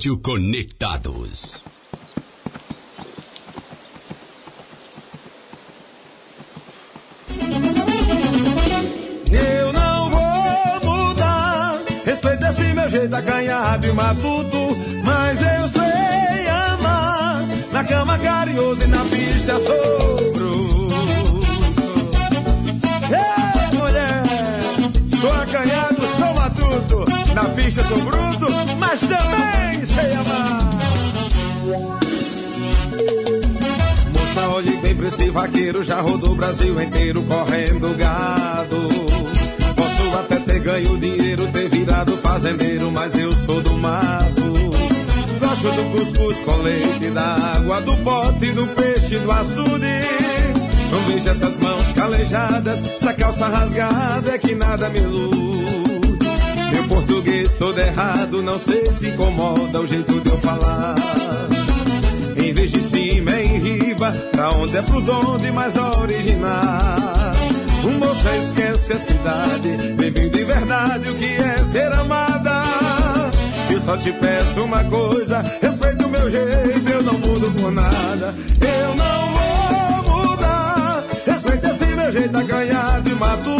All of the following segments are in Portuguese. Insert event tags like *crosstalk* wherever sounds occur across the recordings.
Rádio Conectados. Eu não vou mudar. Respeita esse meu jeito acanhado e matuto. Mas eu sei amar. Na cama carinhoso e na pista sou bruto. Ei, mulher! Sou acanhado, sou matuto. Na pista sou bruto, mas também sei amar. Moça, olhe bem pra esse vaqueiro, já rodou o Brasil inteiro correndo gado. Posso até ter ganho dinheiro, ter virado fazendeiro, mas eu sou do mato. Gosto do cuscuz com leite, da água, do pote, do peixe, do açude. Não vejo essas mãos calejadas, essa calça rasgada é que nada me ilude. Português todo errado, não sei se incomoda o jeito de eu falar. Em vez de cima é em riba, pra onde é pro donde mais original. Um moça esquece a cidade, vivendo de verdade o que é ser amada. Eu só te peço uma coisa, respeita o meu jeito, eu não mudo por nada. Eu não vou mudar, respeita esse meu jeito acanhado e matuto.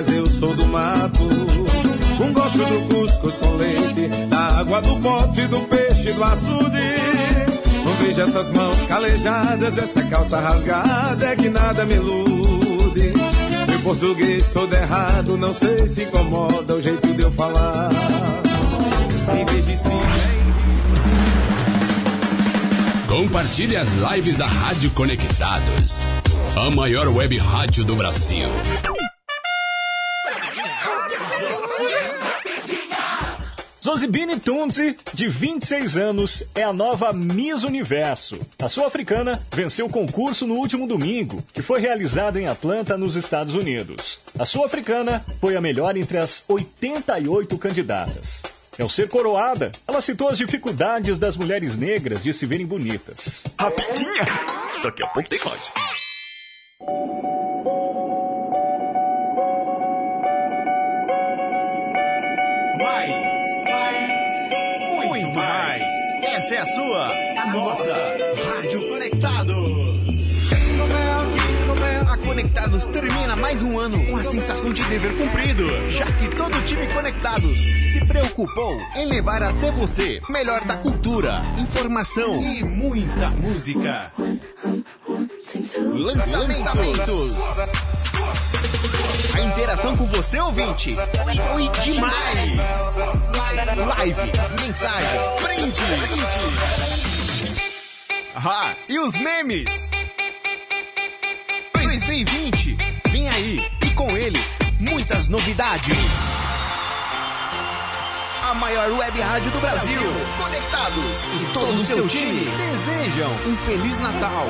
Mas eu sou do mato. Um gosto do cuscuz com leite, da água do pote, do peixe, do açude. Não vejo essas mãos calejadas, essa calça rasgada, é que nada me ilude. Meu português todo errado, não sei se incomoda o jeito de eu falar. Em vez de cima, Compartilhe as lives da Rádio Conectados. A maior web rádio do Brasil. Zozibini Tunzi, de 26 anos, é a nova Miss Universo. A sul-africana venceu o concurso no último domingo, que foi realizado em Atlanta, nos Estados Unidos. A sul-africana foi a melhor entre as 88 candidatas. Ao ser coroada, ela citou as dificuldades das mulheres negras de se verem bonitas. Rapidinha! Daqui a pouco tem mais. Mais, mais, muito mais. Essa é a sua, a nossa Rádio Conectados. A Conectados termina mais um ano com a sensação de dever cumprido, já que todo o time Conectados se preocupou em levar até você melhor da cultura, informação e muita música. Lançamentos. A interação com você, ouvinte, foi, foi demais. Lives, mensagens, brindes. Ah, e os memes? 2020, vem aí e com ele muitas novidades. A maior web rádio do Brasil, conectados e todo o seu time desejam um feliz Natal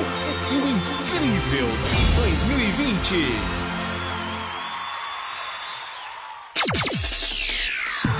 e um incrível 2020.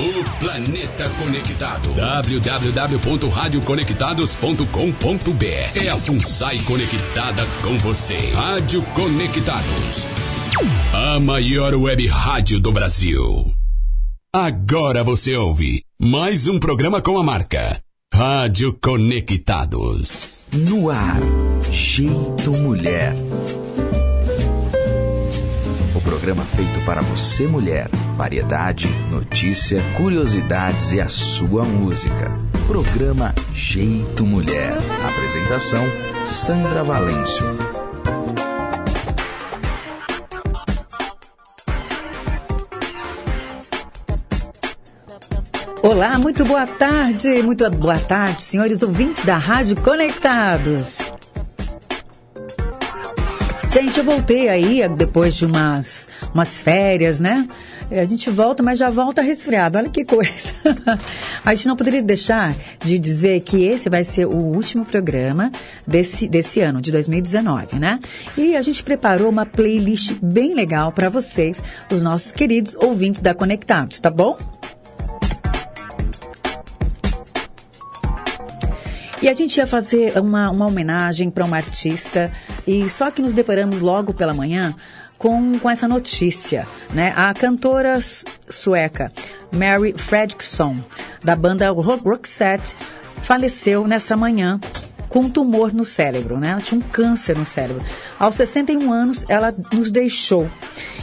O planeta conectado. www.radioconectados.com.br É a FUNSAI conectada com você. Rádio Conectados. A maior web rádio do Brasil. Agora você ouve mais um programa com a marca Rádio Conectados. No ar, Jeito Mulher. O programa feito para você, mulher. Variedade, notícia, curiosidades e a sua música. Programa Jeito Mulher. Apresentação: Sandra Valêncio. Olá, muito boa tarde, muito boa tarde, senhores ouvintes da Rádio Conectados. Gente, eu voltei aí depois de umas, umas férias, né? A gente volta, mas já volta resfriado. Olha que coisa. *laughs* A gente não poderia deixar de dizer que esse vai ser o último programa desse, desse ano, de 2019, né? E a gente preparou uma playlist bem legal para vocês, os nossos queridos ouvintes da Conectados, tá bom? E a gente ia fazer uma, uma homenagem para uma artista, e só que nos deparamos logo pela manhã com, com essa notícia, né? A cantora sueca Mary Fredriksson, da banda Roxette, faleceu nessa manhã com um tumor no cérebro, né? Ela tinha um câncer no cérebro. Aos 61 anos, ela nos deixou.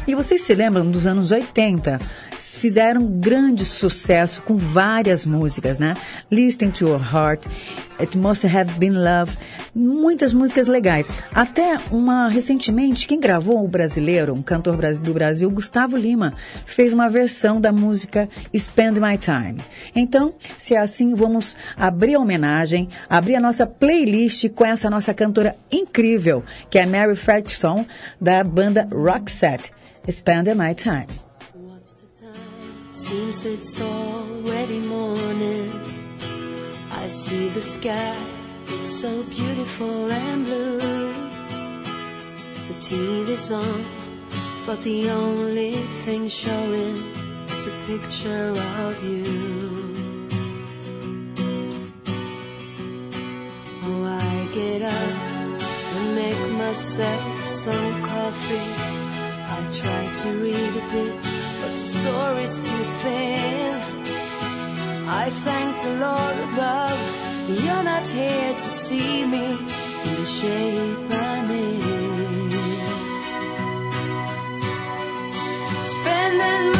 E vocês se lembram dos anos 80? Fizeram grande sucesso com várias músicas, né? Listen to Your Heart, It Must Have Been Love, muitas músicas legais. Até uma recentemente, quem gravou o brasileiro, um cantor do Brasil, Gustavo Lima, fez uma versão da música Spend My Time. Então, se é assim, vamos abrir a homenagem, abrir a nossa playlist com essa nossa cantora incrível, que é Mary Fredrickson, da banda Roxette. Spend My time? Seems it's already morning. I see the sky so beautiful and blue. The TV's on, but the only thing showing is a picture of you. Oh, I get up and make myself some coffee. I try to read a bit, but the story's too thin. I thank the Lord above, you're not here to see me in the shape I'm in. Spending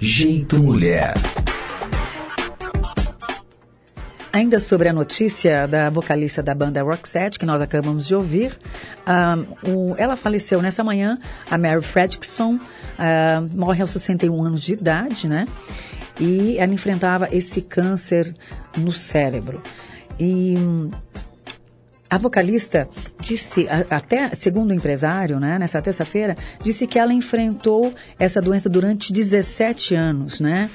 Jeito Mulher. Ainda sobre a notícia da vocalista da banda Roxette, que nós acabamos de ouvir, um, o, ela faleceu nessa manhã, a Mary Fredrickson, uh, morre aos 61 anos de idade, né? E ela enfrentava esse câncer no cérebro. E a vocalista disse, até segundo o empresário, né, nessa terça-feira, disse que ela enfrentou essa doença durante 17 anos, né?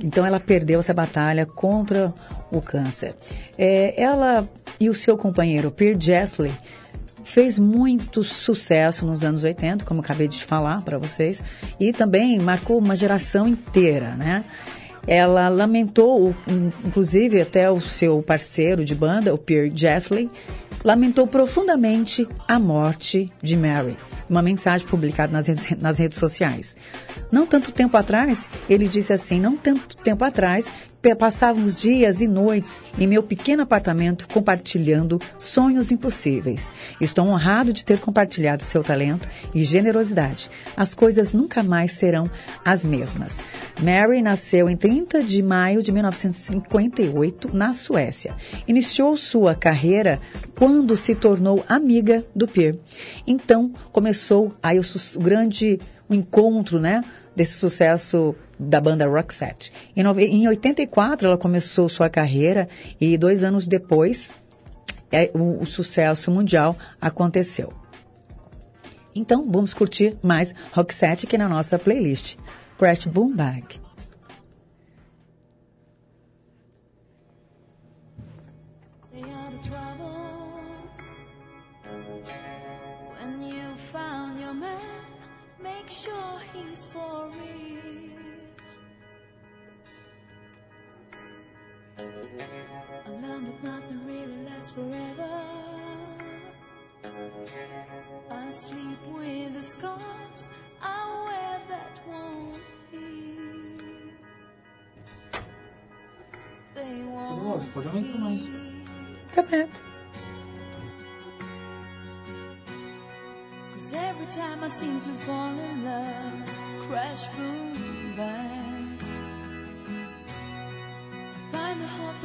Então ela perdeu essa batalha contra o câncer. É, ela e o seu companheiro Pierre Jesley fez muito sucesso nos anos 80, como acabei de falar para vocês, e também marcou uma geração inteira, né? Ela lamentou, inclusive até o seu parceiro de banda, o Pierre Jesley, lamentou profundamente a morte de Mary. Uma mensagem publicada nas redes, nas redes sociais. Não tanto tempo atrás, ele disse assim: não tanto tempo atrás, passávamos dias e noites em meu pequeno apartamento compartilhando sonhos impossíveis. Estou honrado de ter compartilhado seu talento e generosidade. As coisas nunca mais serão as mesmas. Mary nasceu em 30 de maio de 1958 na Suécia. Iniciou sua carreira quando se tornou amiga do Pierre. Então começou aí o grande o encontro, né? desse sucesso da banda Roxette. Em, em 84 ela começou sua carreira e dois anos depois é, o, o sucesso mundial aconteceu. Então vamos curtir mais Roxette aqui na nossa playlist. Crash Boom Bag. Forever. I sleep with the scars I wear that won't heal. They won't heal. Tá perto. Cause every time I seem to fall in love, crash, boom, bang.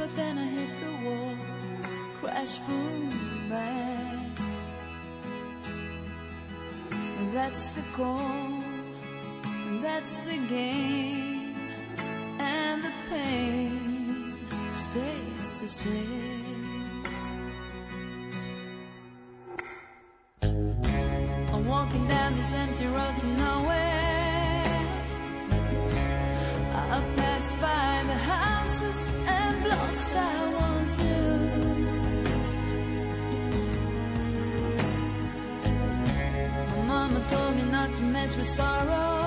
But then I hit the wall crash, boom, bang. That's the call, that's the game, and the pain stays the same. I'm walking down this empty road to nowhere. Mess with sorrow.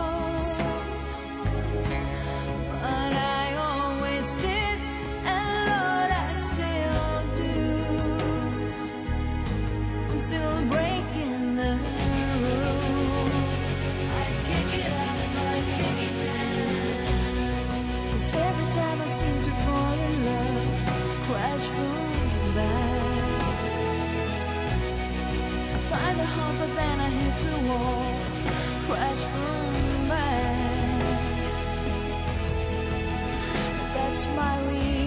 Crash. That's my real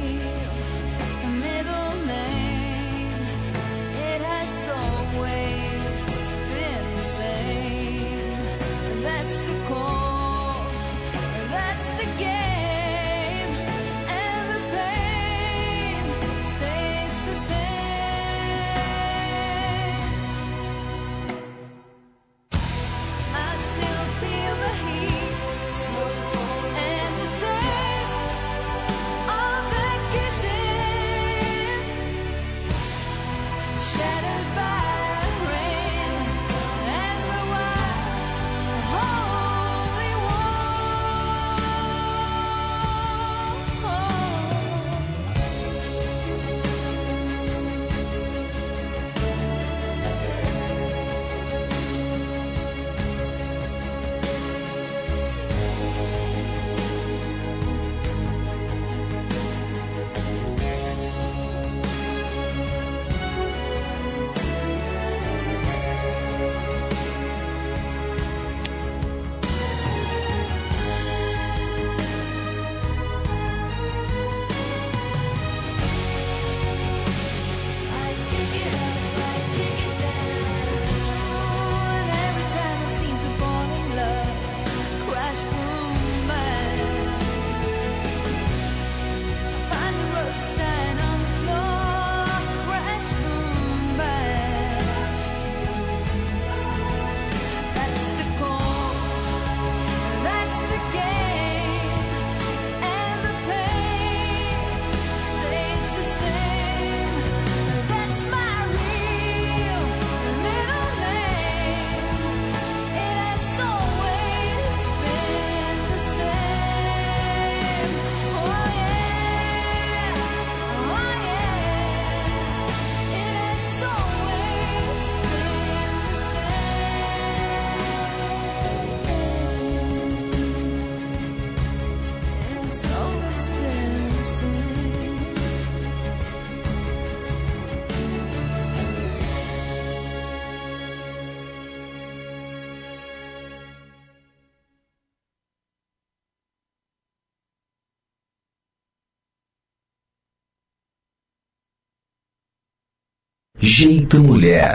Jeito Mulher.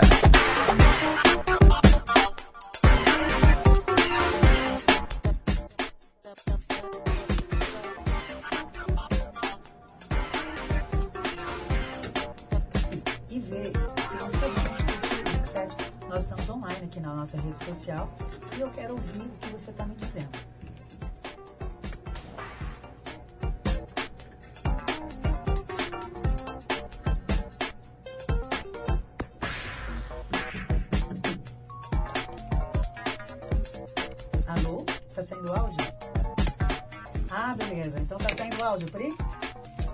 e ver Nós estamos online aqui na nossa rede social e eu quero ouvir o que você está me dizendo. Áudio?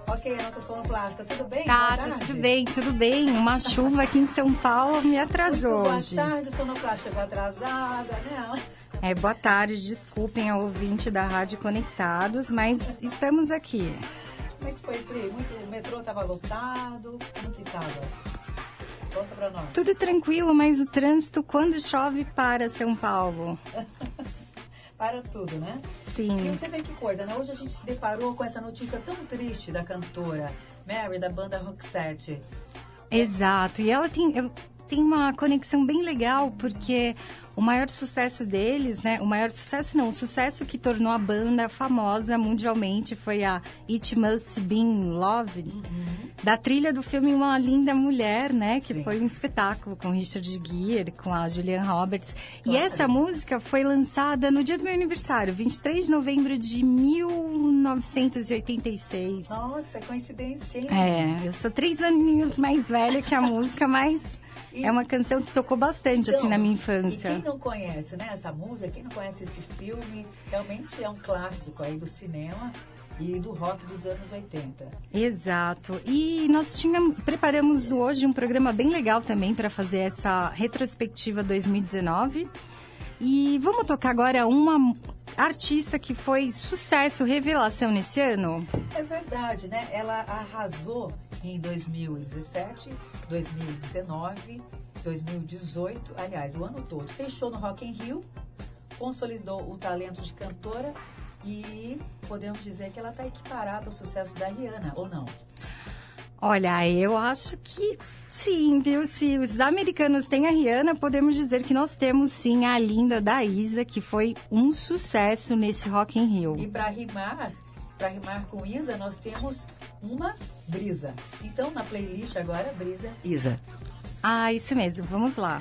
Ok, a nossa sonoplasta, tudo bem? Tá, tá tudo bem, tudo bem. Uma chuva aqui em São Paulo me atrasou Muito hoje. Boa tarde, sonoplasta. Chegou atrasada, né? É, boa tarde, desculpem ao ouvinte da Rádio Conectados, mas estamos aqui. Como é que foi, Pri? Muito, o metrô tava lotado? Como que tava? Conta pra nós. Tudo tranquilo, mas o trânsito quando chove para São Paulo. *laughs* Para tudo, né? E Sim. você vê que coisa, né? Hoje a gente se deparou com essa notícia tão triste da cantora Mary, da banda Roxette. Exato. E ela tem, tem uma conexão bem legal, porque o maior sucesso deles, né? O maior sucesso não, o sucesso que tornou a banda famosa mundialmente foi a It Must Be Love, da trilha do filme Uma Linda Mulher, né? Que Sim. foi um espetáculo com Richard Gere, com a Julianne Roberts. E Claro. essa música foi lançada no dia do meu aniversário, 23 de novembro de 1986. Nossa, coincidência, hein? É, eu sou três aninhos mais velha que a música, mas E- é uma canção que tocou bastante, assim, Então, na minha E infância. quem não conhece, né, essa música, quem não conhece esse filme, realmente é um clássico aí do cinema e do rock dos anos 80. Exato. E nós tínhamos, preparamos hoje um programa bem legal também para fazer essa retrospectiva 2019. E vamos tocar agora uma artista que foi sucesso, revelação nesse ano. É verdade, né? Ela arrasou em 2017, 2019, 2018, aliás, o ano todo. Fechou no Rock in Rio, consolidou o talento de cantora e podemos dizer que ela está equiparada ao sucesso da Rihanna, ou não? Olha, eu acho que sim, viu? Se os americanos têm a Rihanna, podemos dizer que nós temos sim a linda da Isa, que foi um sucesso nesse Rock in Rio. E para rimar, para rimar com Isa, nós temos uma brisa. Então, na playlist agora, brisa Isa. Ah, isso mesmo, vamos lá.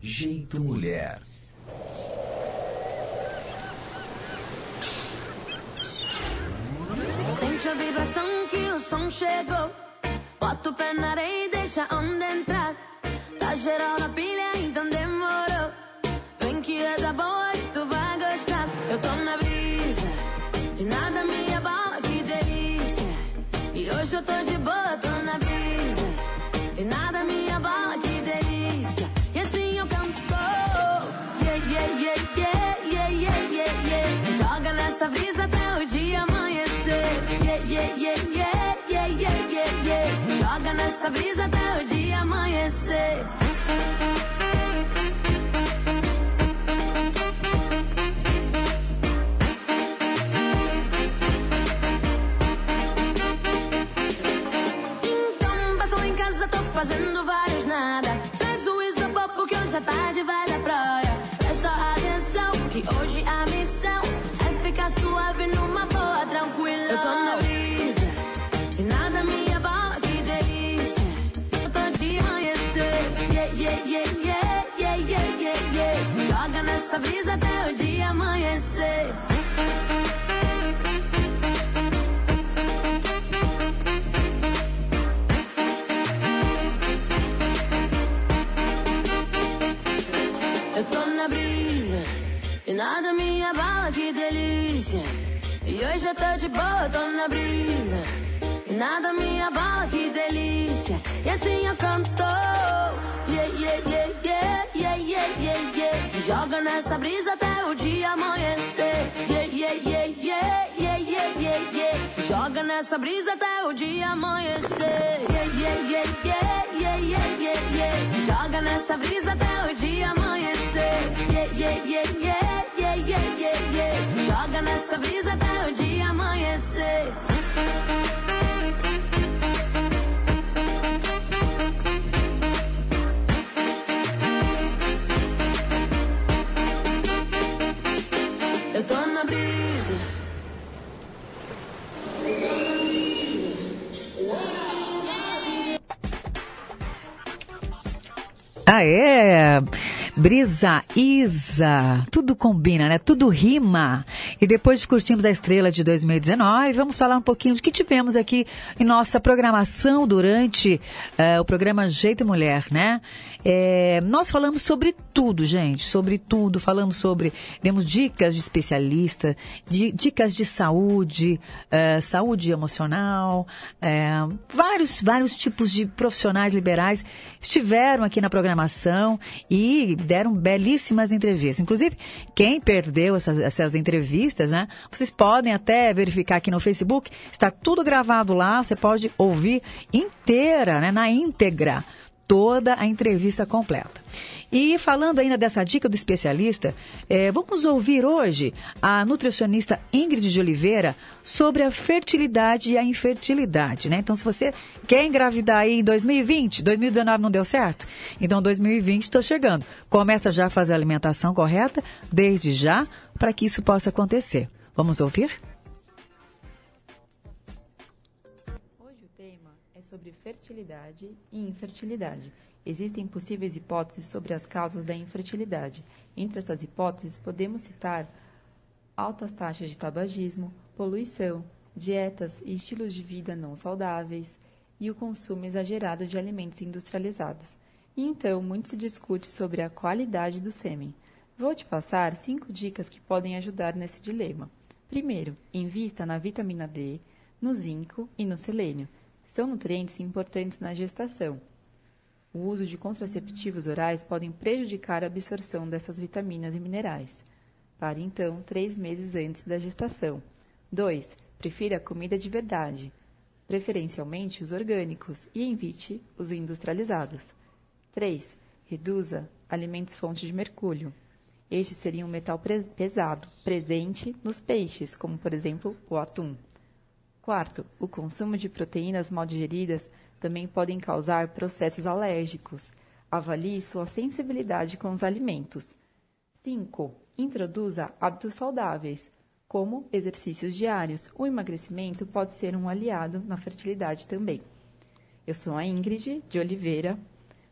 Jeito Mulher. Sente a vibração que o som chegou. Bota o pé na areia e deixa a onda entrar. Tá geral na pilha, então demorou. Vem que é da boa e tu vai gostar. Eu tô na brisa e nada me abala, que delícia. E hoje eu tô de boa, tô na brisa Nessa brisa até o dia amanhecer. E hoje eu tô de boa, tô na brisa e nada me abala, que delícia. E assim eu canto. Yeah, yeah, yeah, yeah, yeah, yeah, yeah, yeah. Se joga nessa brisa até o dia amanhecer. Yeah, yeah, yeah, yeah, yeah, yeah, yeah, yeah. Se joga nessa brisa até o dia amanhecer. Yeah, yeah, yeah, yeah, yeah, yeah, yeah, yeah. Se joga nessa brisa até o dia amanhecer. Yeah, yeah, yeah, yeah, yeah, yeah, yeah, yeah. Se joga nessa brisa até o dia amanhecer. Ah, é? Brisa, Isa, tudo combina, né? Tudo rima. E depois de curtirmos a estrela de 2019, vamos falar um pouquinho de que tivemos aqui em nossa programação durante uh, o programa Jeito Mulher, né? É, nós falamos sobre tudo, gente, sobre tudo. Falamos sobre, demos dicas de especialista, de, dicas de saúde, uh, saúde emocional, uh, vários, vários tipos de profissionais liberais estiveram aqui na programação e deram belíssimas entrevistas. Inclusive, quem perdeu essas, essas entrevistas, né? Vocês podem até verificar aqui no Facebook, está tudo gravado lá, você pode ouvir inteira, né? Na íntegra toda a entrevista completa. E falando ainda dessa dica do especialista, é, vamos ouvir hoje a nutricionista Ingrid de Oliveira sobre a fertilidade e a infertilidade, né? Então, se você quer engravidar aí em 2020, 2019 não deu certo, então 2020 estou chegando. Começa já a fazer a alimentação correta desde já para que isso possa acontecer. Vamos ouvir? Fertilidade e infertilidade. Existem possíveis hipóteses sobre as causas da infertilidade. Entre essas hipóteses, podemos citar altas taxas de tabagismo, poluição, dietas e estilos de vida não saudáveis e o consumo exagerado de alimentos industrializados. E então, muito se discute sobre a qualidade do sêmen. Vou te passar cinco dicas que podem ajudar nesse dilema. Primeiro, invista na vitamina D, no zinco e no selênio. São nutrientes importantes na gestação. O uso de contraceptivos orais podem prejudicar a absorção dessas vitaminas e minerais. Pare então três meses antes da gestação. 2. Prefira comida de verdade, preferencialmente os orgânicos, e evite os industrializados. 3. Reduza alimentos fontes de mercúrio. Este seria um metal pesado, presente nos peixes, como por exemplo o atum. Quarto, o consumo de proteínas mal digeridas também podem causar processos alérgicos. Avalie sua sensibilidade com os alimentos. 5. Introduza hábitos saudáveis, como exercícios diários. O emagrecimento pode ser um aliado na fertilidade também. Eu sou a Ingrid de Oliveira,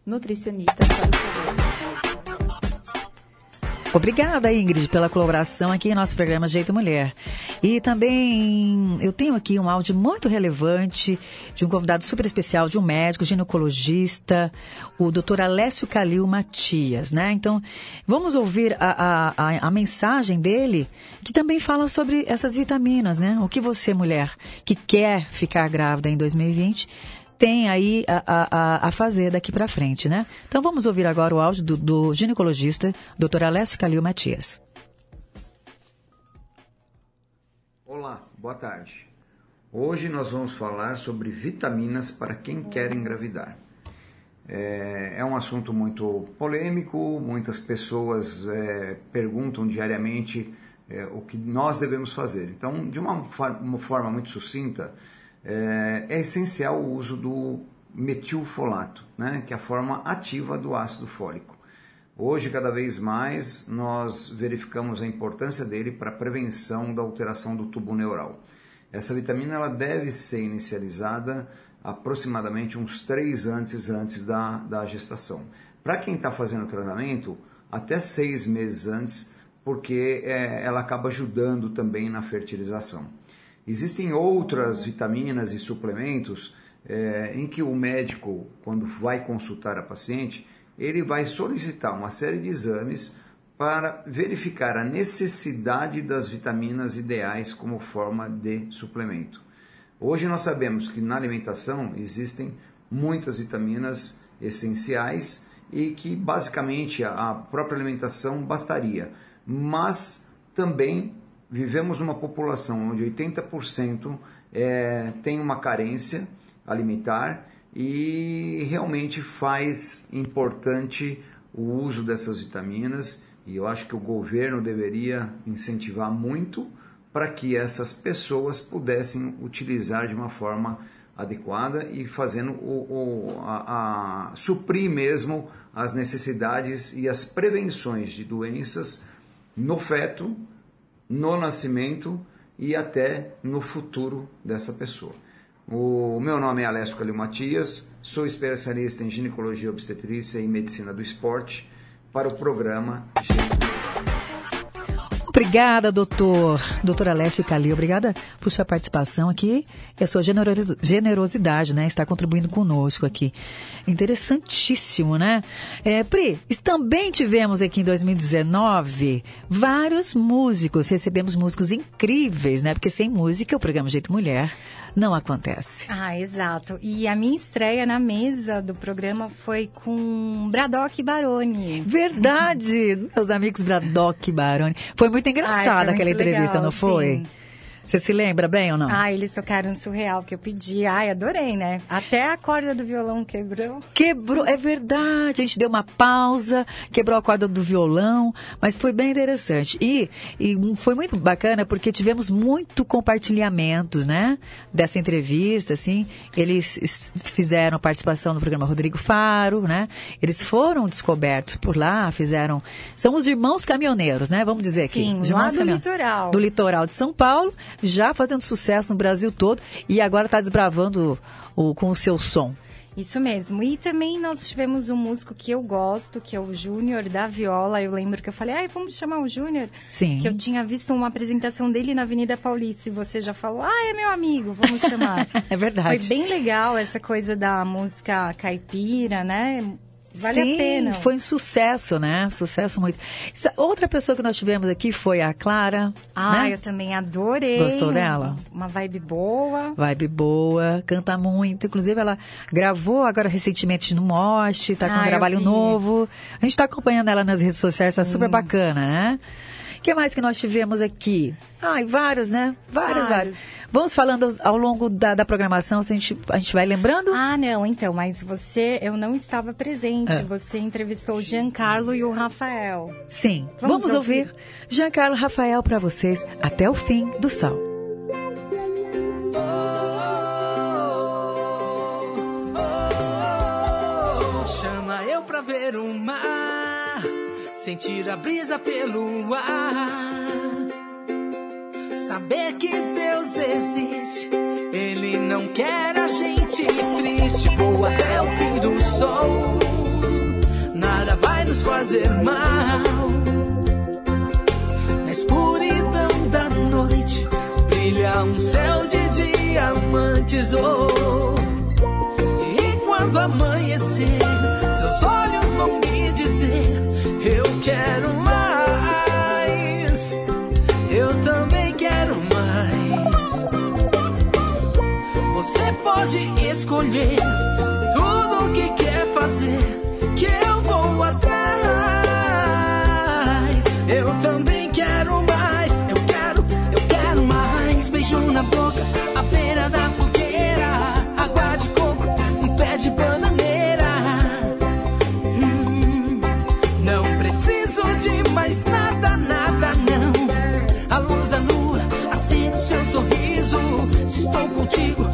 nutricionista para o. Obrigada, Ingrid, pela colaboração aqui em nosso programa Jeito Mulher. E também eu tenho aqui um áudio muito relevante de um convidado super especial, de um médico, ginecologista, o doutor Alessio Calil Matias, né? Então, vamos ouvir a, a, a, mensagem dele, que também fala sobre essas vitaminas, né? O que você, mulher, que quer ficar grávida em 2020, tem aí a, a, a fazer daqui para frente, né? Então vamos ouvir agora o áudio do, do ginecologista, Dr. Alessio Calil Matias. Olá, boa tarde. Hoje nós vamos falar sobre vitaminas para quem quer engravidar. É, é um assunto muito polêmico, muitas pessoas é, perguntam diariamente é, o que nós devemos fazer. Então, de uma, uma forma muito sucinta, é, é essencial o uso do metilfolato, né, que é a forma ativa do ácido fólico. Hoje, cada vez mais, nós verificamos a importância dele para a prevenção da alteração do tubo neural. Essa vitamina ela deve ser inicializada aproximadamente uns três antes antes da, da gestação. Para quem está fazendo o tratamento, até seis meses antes, porque é, ela acaba ajudando também na fertilização. Existem outras vitaminas e suplementos é, em que o médico, quando vai consultar a paciente, ele vai solicitar uma série de exames para verificar a necessidade das vitaminas ideais como forma de suplemento. Hoje nós sabemos que na alimentação existem muitas vitaminas essenciais e que basicamente a própria alimentação bastaria, mas também vivemos numa população onde 80% é, tem uma carência alimentar e realmente faz importante o uso dessas vitaminas e eu acho que o governo deveria incentivar muito para que essas pessoas pudessem utilizar de uma forma adequada e fazendo o, o a, a, suprir mesmo as necessidades e as prevenções de doenças no feto, no nascimento e até no futuro dessa pessoa. O meu nome é Alessio Calil Matias, sou especialista em ginecologia obstetrícia e medicina do esporte para o programa Obrigada, doutor. Doutor Alessio Calil, obrigada por sua participação aqui e a sua generosidade, né? Está contribuindo conosco aqui. Interessantíssimo, né? É, Pri, também tivemos aqui em 2019 vários músicos, recebemos músicos incríveis, né? Porque sem música o programa Jeito Mulher não acontece. Ah, exato. E a minha estreia na mesa do programa foi com Braddock Baroni. Verdade! *laughs* Meus amigos Braddock Baroni. Foi muito engraçada aquela entrevista, legal, não foi? Sim. Você se lembra bem ou não? Ah, eles tocaram surreal que eu pedi. Ai, adorei, né? Até a corda do violão quebrou. Quebrou, é verdade. A gente deu uma pausa, quebrou a corda do violão, mas foi bem interessante. E, e foi muito bacana porque tivemos muito compartilhamentos, né? Dessa entrevista, assim. Eles fizeram participação no programa Rodrigo Faro, né? Eles foram descobertos por lá, fizeram. São os irmãos caminhoneiros, né? Vamos dizer aqui. Sim, lá do litoral. Do litoral de São Paulo já fazendo sucesso no Brasil todo e agora está desbravando o, com o seu som. Isso mesmo. E também nós tivemos um músico que eu gosto, que é o Júnior da Viola. Eu lembro que eu falei, ai, vamos chamar o Júnior? Sim. Que eu tinha visto uma apresentação dele na Avenida Paulista e você já falou, ah, é meu amigo, vamos chamar. *laughs* é verdade. Foi bem legal essa coisa da música caipira, né? Vale Sim, a pena. Foi um sucesso, né? Sucesso muito. Outra pessoa que nós tivemos aqui foi a Clara. Ah, né? eu também adorei. Gostou dela? Uma vibe boa. Vibe boa, canta muito. Inclusive, ela gravou agora recentemente no Moste, tá com ah, um trabalho novo. A gente tá acompanhando ela nas redes sociais, Sim. tá super bacana, né? O que mais que nós tivemos aqui? Ai, várias, né? Várias, várias. várias. Vamos falando ao longo da, da programação, se a gente, a gente vai lembrando? Ah, não, então, mas você, eu não estava presente. É. Você entrevistou o Giancarlo e o Rafael. Sim, vamos, vamos ouvir. ouvir Giancarlo e Rafael para vocês até o fim do sol. Chama eu pra ver o mar, sentir a brisa pelo ar saber que Deus existe. Ele não quer a gente triste. Vou até o fim do sol, nada vai nos fazer mal. Na escuridão da noite, brilha um céu de diamantes. Oh. E quando amanhecer, seus olhos vão me dizer: Você pode escolher tudo o que quer fazer, que eu vou atrás. Eu também quero mais, eu quero, eu quero mais. Beijo na boca, à beira da fogueira, água de coco, um pé de bananeira. Hum, não preciso de mais nada, nada não. A luz da lua acende seu sorriso. Se estou contigo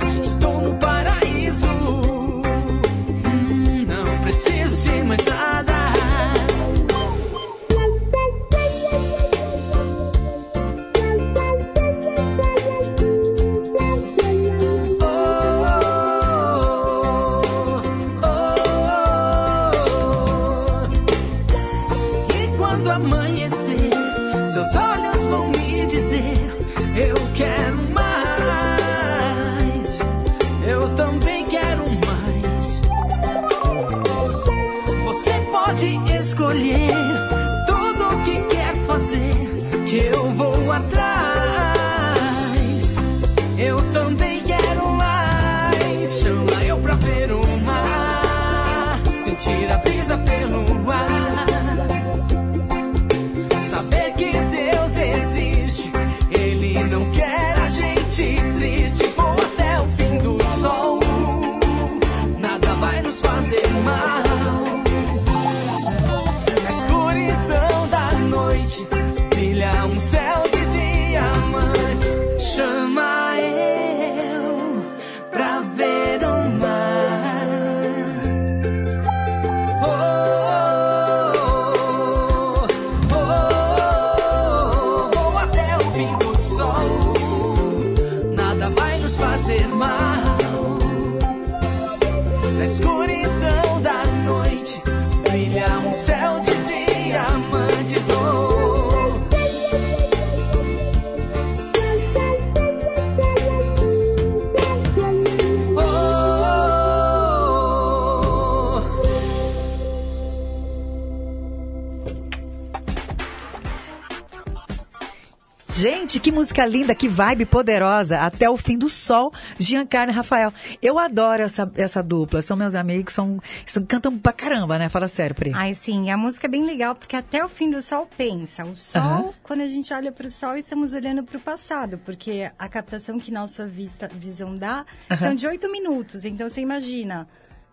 Gente, que música linda, que vibe poderosa. Até o fim do sol, Giancarlo e Rafael. Eu adoro essa, essa dupla. São meus amigos, são, são cantam pra caramba, né? Fala sério, Pri. Ai, sim, a música é bem legal, porque até o fim do sol pensa. O sol, Aham. quando a gente olha para o sol, estamos olhando para o passado, porque a captação que nossa vista, visão dá Aham. são de oito minutos. Então você imagina,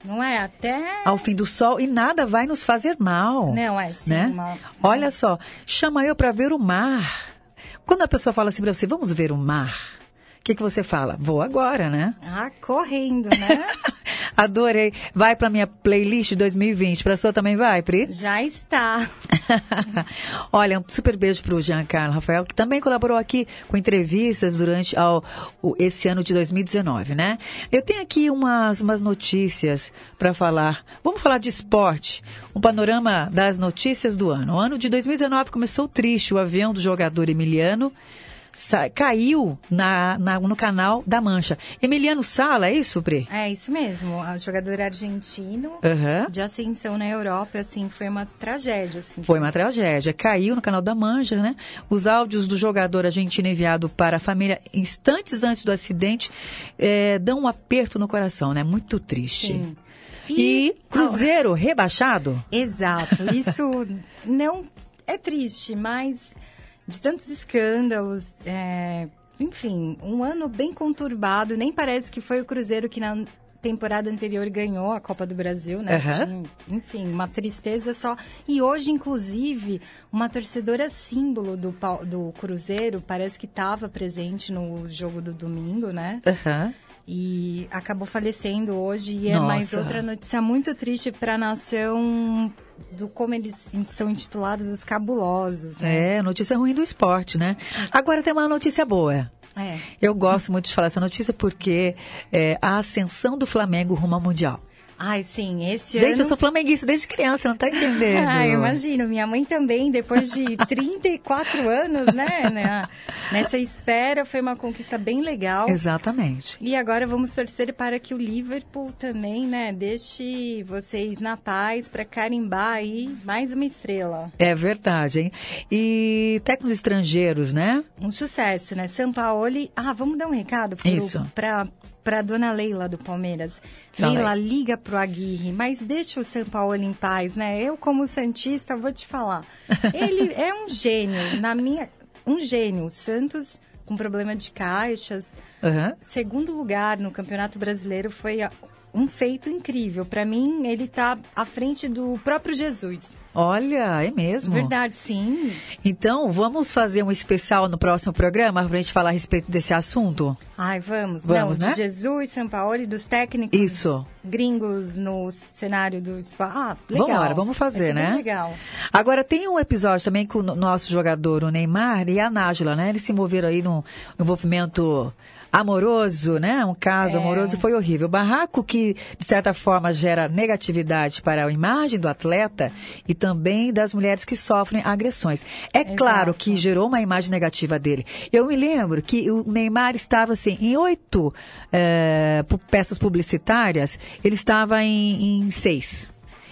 não é? Até. Ao fim do sol e nada vai nos fazer mal. Não, é sim. né? uma- Olha só, chama eu pra ver o mar. Quando a pessoa fala assim pra você, vamos ver o mar. O que, que você fala? Vou agora, né? Ah, correndo, né? *laughs* Adorei. Vai pra minha playlist 2020. Pra sua também vai, Pri? Já está. *laughs* Olha, um super beijo pro Giancarlo Rafael, que também colaborou aqui com entrevistas durante ao, o- esse ano de 2019, né? Eu tenho aqui umas, umas notícias para falar. Vamos falar de esporte. Um panorama das notícias do ano. O ano de 2019 começou triste. O avião do jogador Emiliano caiu na, na- no canal da Mancha. Emiliano Sala, é isso, Pri? É isso mesmo. O jogador argentino Aham. de ascensão na Europa, assim, foi uma tragédia, assim. Foi uma tragédia. Caiu no canal da Mancha, né? Os áudios do jogador argentino enviado para a família instantes antes do acidente eh, dão um aperto no coração, né? Muito triste. Sim. E, Cruzeiro rebaixado? Exato. Isso *laughs* não é triste, mas de tantos escândalos, é, enfim, um ano bem conturbado. Nem parece que foi o Cruzeiro que na temporada anterior ganhou a Copa do Brasil, né? Aham. Tinha, enfim, uma tristeza só. E hoje, inclusive, uma torcedora símbolo do, do Cruzeiro parece que estava presente no jogo do domingo, né? Aham. E acabou falecendo hoje. E é mais Nossa. outra notícia muito triste para a nação do como eles são intitulados os cabulosos, né? É, notícia ruim do esporte, né? Agora tem uma notícia boa. É. Eu gosto muito de falar essa notícia porque é a ascensão do Flamengo rumo ao Mundial. Ai, sim, esse Gente, ano... eu sou flamenguista desde criança, não tá entendendo? *laughs* Ah, imagino. Minha mãe também, depois de *laughs* 34 anos, né? né, Nessa espera, foi uma conquista bem legal. Exatamente. E agora vamos torcer para que o Liverpool também, né, deixe vocês na paz para carimbar aí mais uma estrela. É verdade, hein? E técnicos estrangeiros, né? Um sucesso, né? Sampaoli. Ah, vamos dar um recado pro, Pra dona Leila do Palmeiras. Fala Leila, aí. liga pro Aguirre, mas deixa o Sampaoli em paz, né? Eu, como Santista, vou te falar. *laughs* Ele é um gênio, na minha. Um gênio. Santos com problema de caixas. Aham. Segundo lugar no Campeonato Brasileiro foi a- um feito incrível. Para mim, ele tá à frente do próprio Jesus. Olha, é mesmo? Verdade, sim. Então, vamos fazer um especial no próximo programa pra gente falar a respeito desse assunto? Ai, vamos. Vamos, Não, né? de Jesus, Sampaoli, dos técnicos Isso. gringos no cenário do esporte. Ah, legal. Vamos, vamos fazer, né? legal. Agora, tem um episódio também com o no- nosso jogador, o Neymar, e a Nájila, né? Eles se envolveram aí num envolvimento amoroso, né? Um caso É. amoroso foi horrível. Barraco que, de certa forma, gera negatividade para a imagem do atleta e também das mulheres que sofrem agressões. É claro que gerou uma imagem negativa dele. Eu me lembro que o Neymar estava, assim, em oito pu- peças publicitárias, ele estava em, em seis.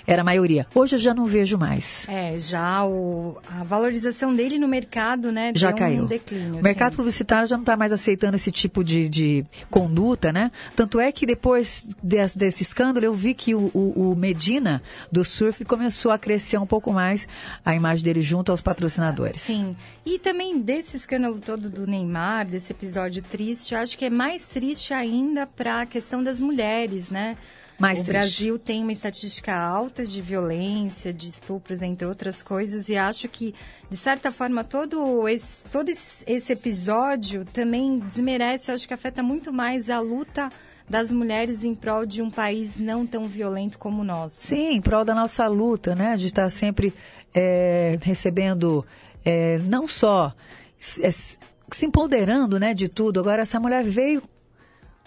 Era a maioria. Hoje eu já não vejo mais. É, já o, a valorização dele no mercado, né? Já caiu. Um declínio, o mercado assim. publicitário já não está mais aceitando esse tipo de, de conduta, né? Tanto é que depois desse, desse escândalo eu vi que o, o- o Medina do surf começou a crescer um pouco mais a imagem dele junto aos patrocinadores. Sim. E também desse escândalo todo do Neymar, desse episódio triste, acho que é mais triste ainda para a questão das mulheres, né? Mais o. Brasil tem uma estatística alta de violência, de estupros, entre outras coisas, e acho que, de certa forma, todo esse, todo esse episódio também desmerece, acho que afeta muito mais a luta das mulheres em prol de um país não tão violento como o nosso. Sim, em prol da nossa luta, né? De estar sempre é, recebendo, é, não só se é, se empoderando, né, de tudo. Agora, essa mulher veio,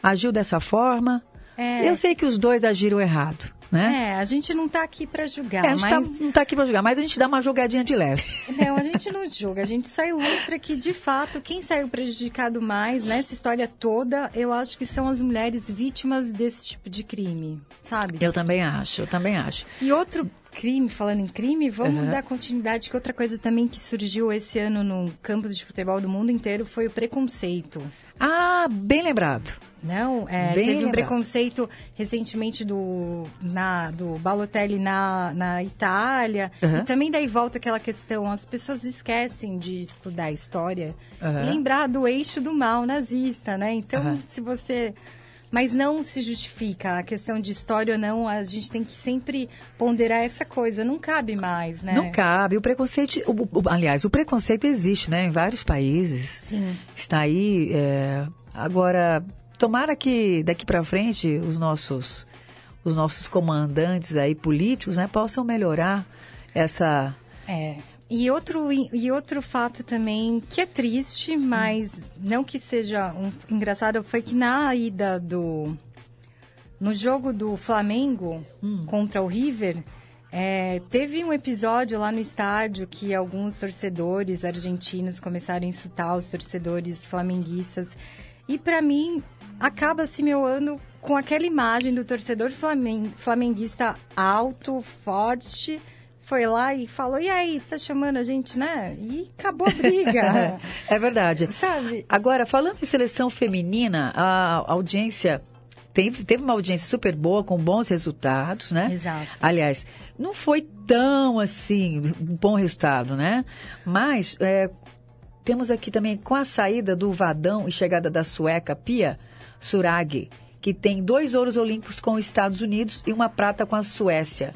agiu dessa forma. É. Eu sei que os dois agiram errado, né? É, a gente não está aqui para julgar, É, a gente mas... tá- não está aqui para julgar, mas a gente dá uma jogadinha de leve. *laughs* Não, a gente não julga, a gente só ilustra que, de fato, quem saiu prejudicado mais nessa história toda, eu acho que são as mulheres vítimas desse tipo de crime, sabe? Eu também acho, eu também acho. E outro crime, falando em crime, vamos Uhum. dar continuidade que outra coisa também que surgiu esse ano no campus de futebol do mundo inteiro foi o preconceito. Ah, bem lembrado. Não, é, teve um lembrado. preconceito recentemente do, na, do Balotelli na, na Itália. Uhum. E também daí volta aquela questão, as pessoas esquecem de estudar história Uhum. lembrar do eixo do mal nazista, né? Então, se você... Mas não se justifica a questão de história ou não, a gente tem que sempre ponderar essa coisa, não cabe mais, né? Não cabe. O preconceito, o- o- aliás, o preconceito existe, né, em vários países. Sim. Está aí. é, agora, tomara que daqui para frente os nossos, os nossos comandantes aí políticos, né, possam melhorar essa. É. E outro, e outro fato também que é triste, mas não que seja um, engraçado, foi que na ida do. No jogo do Flamengo contra o River, é, teve um episódio lá no estádio que alguns torcedores argentinos começaram a insultar os torcedores flamenguistas. E para mim, acaba-se meu ano com aquela imagem do torcedor flamen- flamenguista alto, forte, foi lá e falou: e aí, tá chamando a gente, né? E acabou a briga. *laughs* é verdade. Sabe? Agora, falando em seleção feminina, a audiência. Teve, teve uma audiência super boa, com bons resultados, né? Exato. Aliás, não foi tão assim, um bom resultado, né? Mas é, temos aqui também com a saída do Vadão e chegada da sueca Pia Suragi, que tem dois ouros olímpicos com os Estados Unidos e uma prata com a Suécia.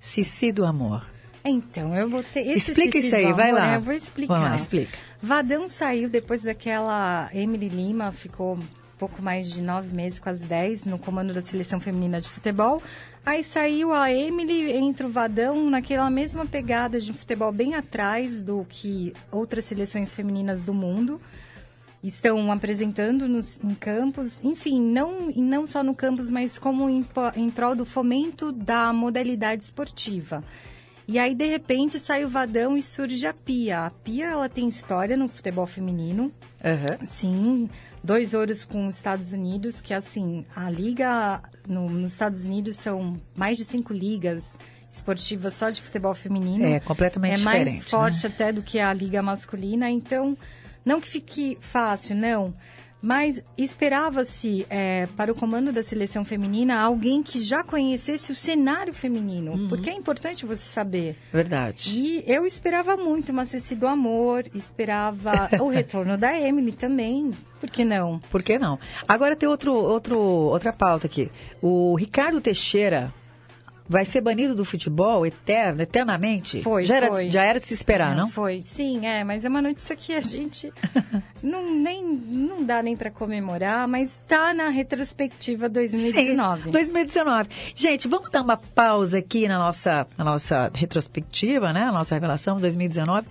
Cici do amor. Então, eu vou ter. Esse Explica isso aí, vai lá. Eu vou explicar. Vamos lá, explica. Vadão saiu depois daquela. Emily Lima ficou pouco mais de nove meses, quase dez, no comando da seleção feminina de futebol. Aí saiu a Emily, entra o Vadão naquela mesma pegada de futebol bem atrás do que outras seleções femininas do mundo estão apresentando nos, em campos, enfim, não, e não só no campus, mas como em, em prol do fomento da modalidade esportiva. E aí, de repente, sai o Vadão e surge a Pia. A Pia, ela tem história no futebol feminino. Sim, dois ouros com os Estados Unidos, que assim, a liga no- nos Estados Unidos são mais de cinco ligas esportivas só de futebol feminino. É, completamente É mais diferente, forte até do que a liga masculina, então não que fique fácil, não. Mas esperava-se é, para o comando da seleção feminina alguém que já conhecesse o cenário feminino, Uhum. porque é importante você saber. Verdade. E eu esperava muito uma Ceci do Amor, esperava o *laughs* retorno da Emily também. Por que não? Por que não? Agora tem outro, outro, outra pauta aqui. O Ricardo Teixeira vai ser banido do futebol eterno, eternamente? Foi, já era, foi. Já era de se esperar, não? Foi, sim, é, mas é uma notícia que a gente *laughs* não, nem, não dá nem para comemorar, mas tá na retrospectiva 2019. Sim, 2019. Gente, vamos dar uma pausa aqui na nossa, na nossa retrospectiva, né? A nossa revelação 2019.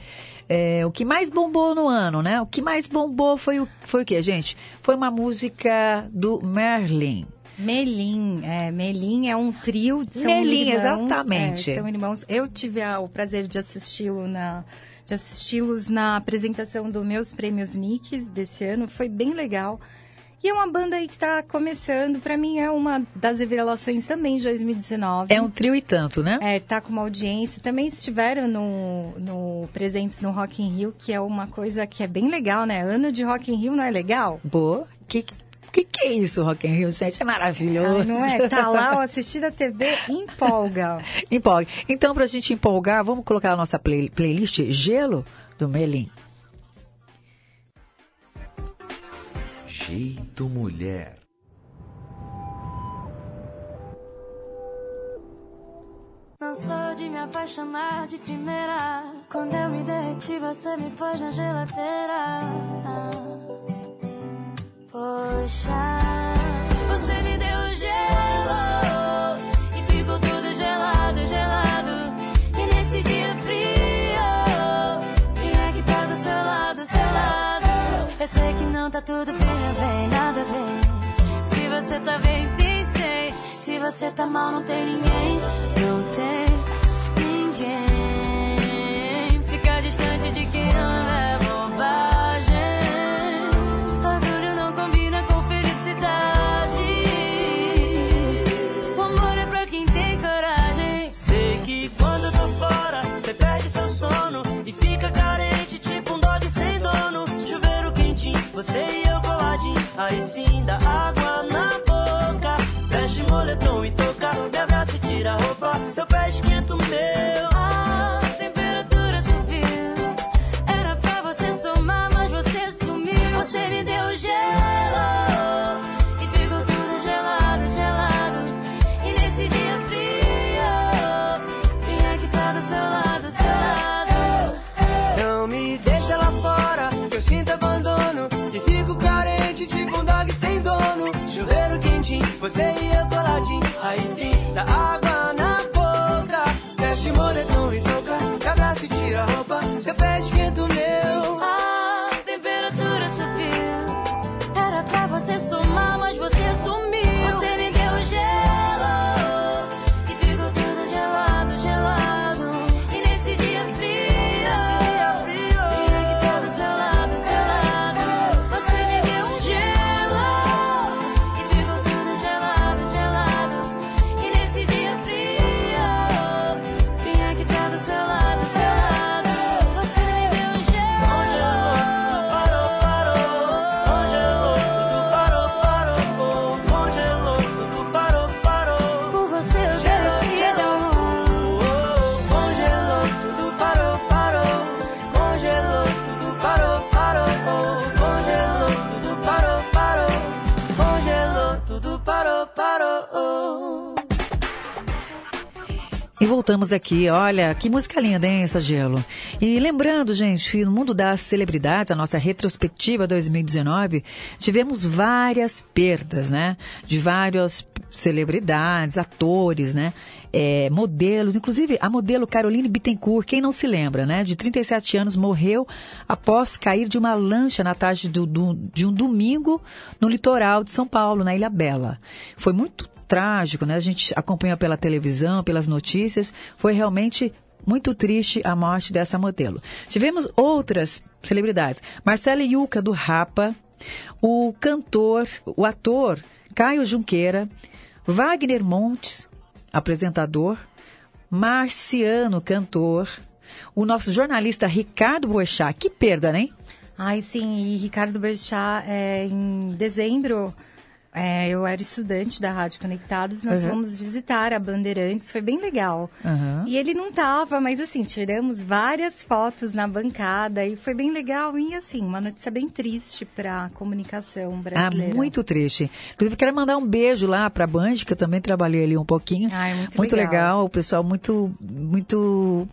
É, o que mais bombou no ano, né? O que mais bombou foi o, foi o quê, gente? Foi uma música do Merlin. Melim, é, Melim é um trio, são Melim, irmãos, exatamente. é, são irmãos. Eu tive a- o prazer de assisti-lo na de assisti-los na apresentação dos meus prêmios Nicks desse ano, foi bem legal. E é uma banda aí que está começando, para mim é uma das revelações também de 2019. É um trio e tanto, né? É, tá com uma audiência. Também estiveram no, no presentes no Rock in Rio, que é uma coisa que é bem legal, né? Ano de Rock in Rio não é legal? Boa. Que, que que é isso, Rock in Rio, gente? É maravilhoso. Ah, não é? Tá lá, ó, assistir a TV empolga. *laughs* Empolga. Então, pra gente empolgar, vamos colocar a nossa play- playlist Gelo do Melim. Jeito Mulher. Não sou de me apaixonar de primeira. Quando eu me derreti, você me pôs na geladeira. Poxa, você me deu gelo e ficou tudo gelado, gelado. E nesse dia frio, quem é que tá do seu lado, seu lado? Eu sei que não tá tudo bem, bem, nada bem. Se você tá bem, tem sei. Se você tá mal, não tem ninguém. Não tem ninguém. Ficar distante de quem ama Você e eu coladinho, aí sim dá água na boca. Veste moletom e toca, me abraça e tira a roupa. Seu pé esquenta o meu. Você voltamos aqui, olha, que música linda, hein, essa Gelo. E lembrando, gente, no mundo das celebridades, a nossa retrospectiva 2019, tivemos várias perdas, né? De várias celebridades, atores, né? É, modelos, inclusive a modelo Caroline Bittencourt, quem não se lembra, né? De 37 anos, morreu após cair de uma lancha na tarde do- do- de um domingo no litoral de São Paulo, na Ilha Bela. Foi muito trágico, né? A gente acompanha pela televisão, pelas notícias. Foi realmente muito triste a morte dessa modelo. Tivemos outras celebridades. Marcelo Yuca, do Rapa. O cantor, o ator Caio Junqueira. Wagner Montes, apresentador. Marciano, cantor. O nosso jornalista Ricardo Boechat. Que perda, né? Ai, sim, e Ricardo Berchá, é, em dezembro, é, eu era estudante da Rádio Conectados, nós Uhum. fomos visitar a Bandeirantes, foi bem legal. Aham. E ele não tava, mas assim, tiramos várias fotos na bancada e foi bem legal. E assim, uma notícia bem triste para a comunicação Ah, brasileira. muito triste. Inclusive, quero mandar um beijo lá para a Band, que eu também trabalhei ali um pouquinho. Ai, muito legal. legal. o pessoal muito, muito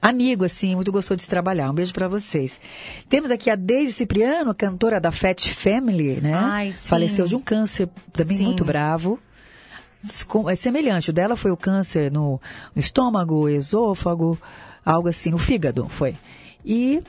amigo, assim, muito gostou de se trabalhar. Um beijo para vocês. Temos aqui a Deise Cipriano, cantora da Fat Family, né? Ai, sim. Faleceu de um câncer também Sim. muito bravo. É semelhante, o dela foi o câncer no, no estômago, esôfago, algo assim, no fígado, foi. E,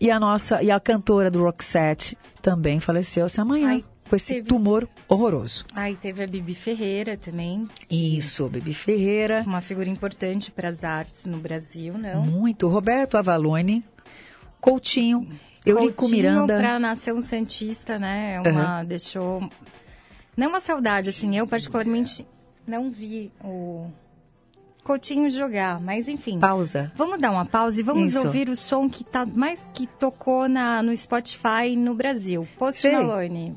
e a nossa, e a cantora do Roxette também faleceu essa manhã, Ai, com esse teve- tumor horroroso. Aí teve a Bibi Ferreira também. Isso, Bibi Ferreira. Uma figura importante para as artes no Brasil, não? Muito. Roberto Avalone, Coutinho, Eurico Miranda. pra Nação Santista, né? É uma, deixou... Não uma saudade, assim, eu particularmente não vi o Coutinho jogar, mas enfim. Pausa. Vamos dar uma pausa e vamos Isso. ouvir o som que tá mais que tocou na, no Spotify no Brasil. Post Sei. Malone.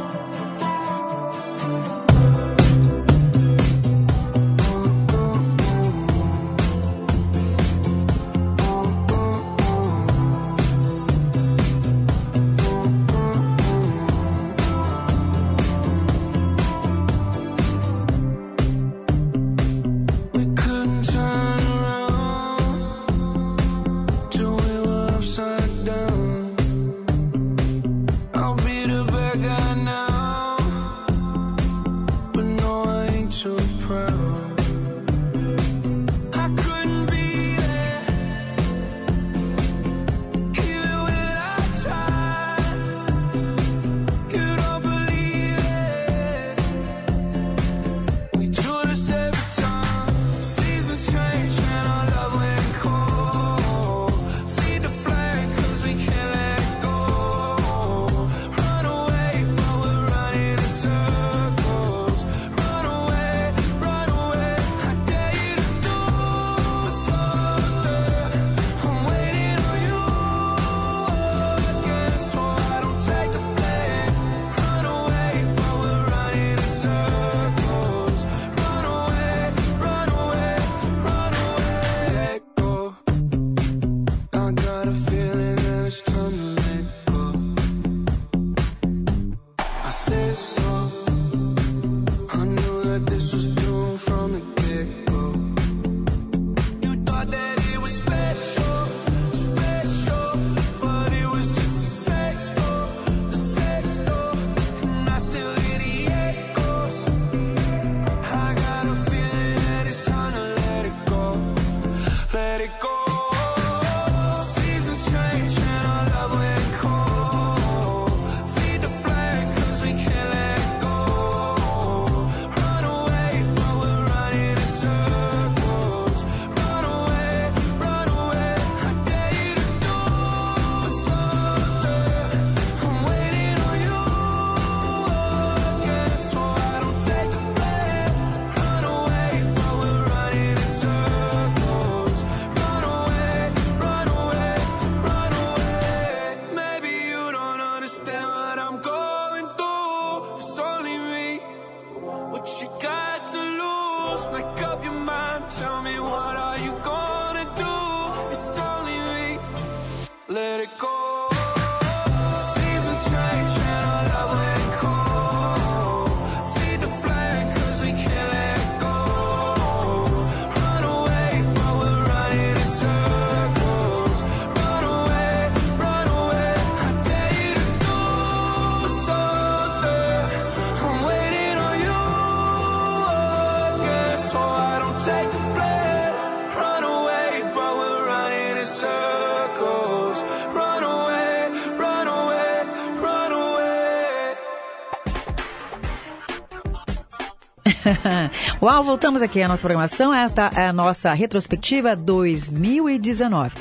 *laughs* Uau, voltamos aqui à nossa programação. Esta é a nossa retrospectiva 2019.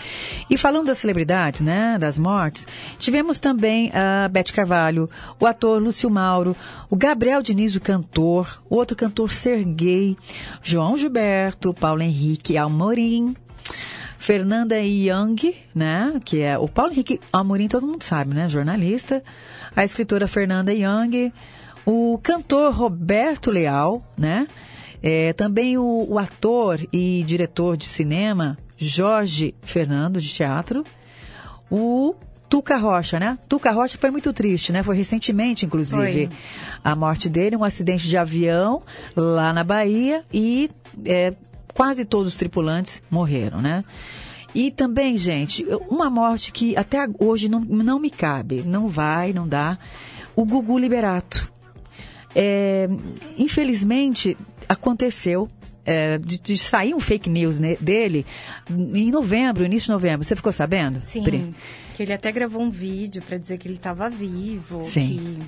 E falando das celebridades, né, das mortes, tivemos também a Beth Carvalho, o ator Lúcio Mauro, o Gabriel Diniz, o cantor, o outro cantor Serguei, João Gilberto, Paulo Henrique Almorim, Fernanda Young, né, que é o Paulo Henrique Amorim, todo mundo sabe, né, jornalista, a escritora Fernanda Young, o cantor Roberto Leal, né, é, também o, o ator e diretor de cinema Jorge Fernando, de teatro, o Tuca Rocha, né? Tuca Rocha foi muito triste, né? Foi recentemente, inclusive, Foi. a morte dele, um acidente de avião lá na Bahia e é, quase todos os tripulantes morreram, né? E também, gente, uma morte que até hoje não, não me cabe, não vai, não dá, o Gugu Liberato. É, infelizmente, aconteceu é, de, de sair um fake news ne- dele em novembro, início de novembro. Você ficou sabendo? Sim, Pri? que ele até gravou um vídeo pra dizer que ele tava vivo. Sim.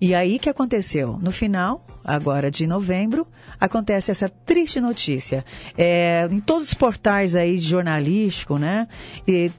E aí, o que aconteceu? No final, agora de novembro, acontece essa triste notícia. É, em todos os portais aí de jornalístico, né? e